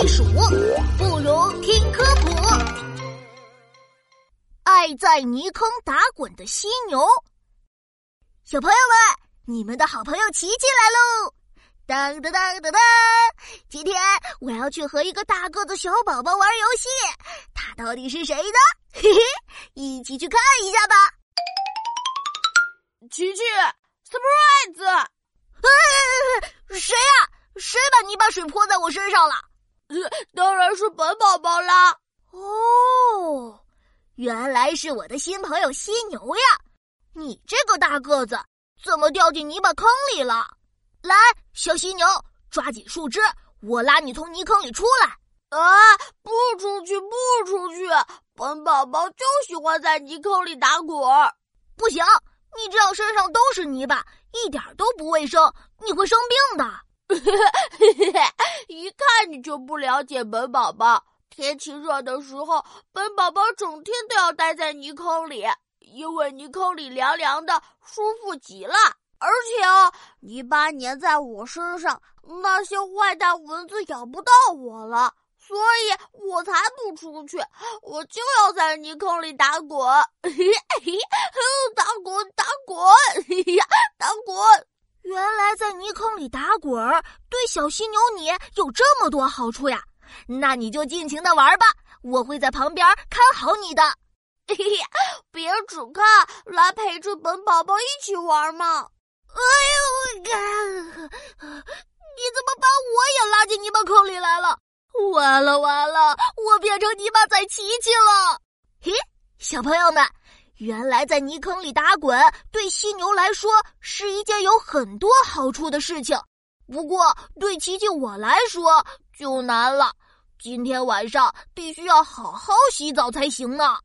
避暑，不如听科普。爱在泥坑打滚的犀牛，小朋友们，你们的好朋友琪琪来喽！当当当当当！今天我要去和一个大个子小宝宝玩游戏，他到底是谁呢？嘿嘿，一起去看一下吧。琪琪，surprise！谁呀？谁把泥巴水泼在我身上了？当然是本宝宝啦！哦，原来是我的新朋友犀牛呀！你这个大个子怎么掉进泥巴坑里了？来，小犀牛，抓紧树枝，我拉你从泥坑里出来。啊！不出去，不出去！本宝宝就喜欢在泥坑里打滚。不行，你这样身上都是泥巴，一点都不卫生，你会生病的。你就不了解本宝宝。天气热的时候，本宝宝整天都要待在泥坑里，因为泥坑里凉凉的，舒服极了。而且哦，泥巴粘在我身上，那些坏蛋蚊子咬不到我了，所以我才不出去，我就要在泥坑里打滚，打滚，打滚，呀，打滚。在泥坑里打滚儿对小犀牛你有这么多好处呀！那你就尽情的玩吧，我会在旁边看好你的。嘿嘿，别只看，来陪着本宝宝一起玩嘛！哎呦，你怎么把我也拉进泥巴坑里来了？完了完了，我变成泥巴仔琪琪了！嘿，小朋友们。原来在泥坑里打滚对犀牛来说是一件有很多好处的事情，不过对琪琪我来说就难了。今天晚上必须要好好洗澡才行呢。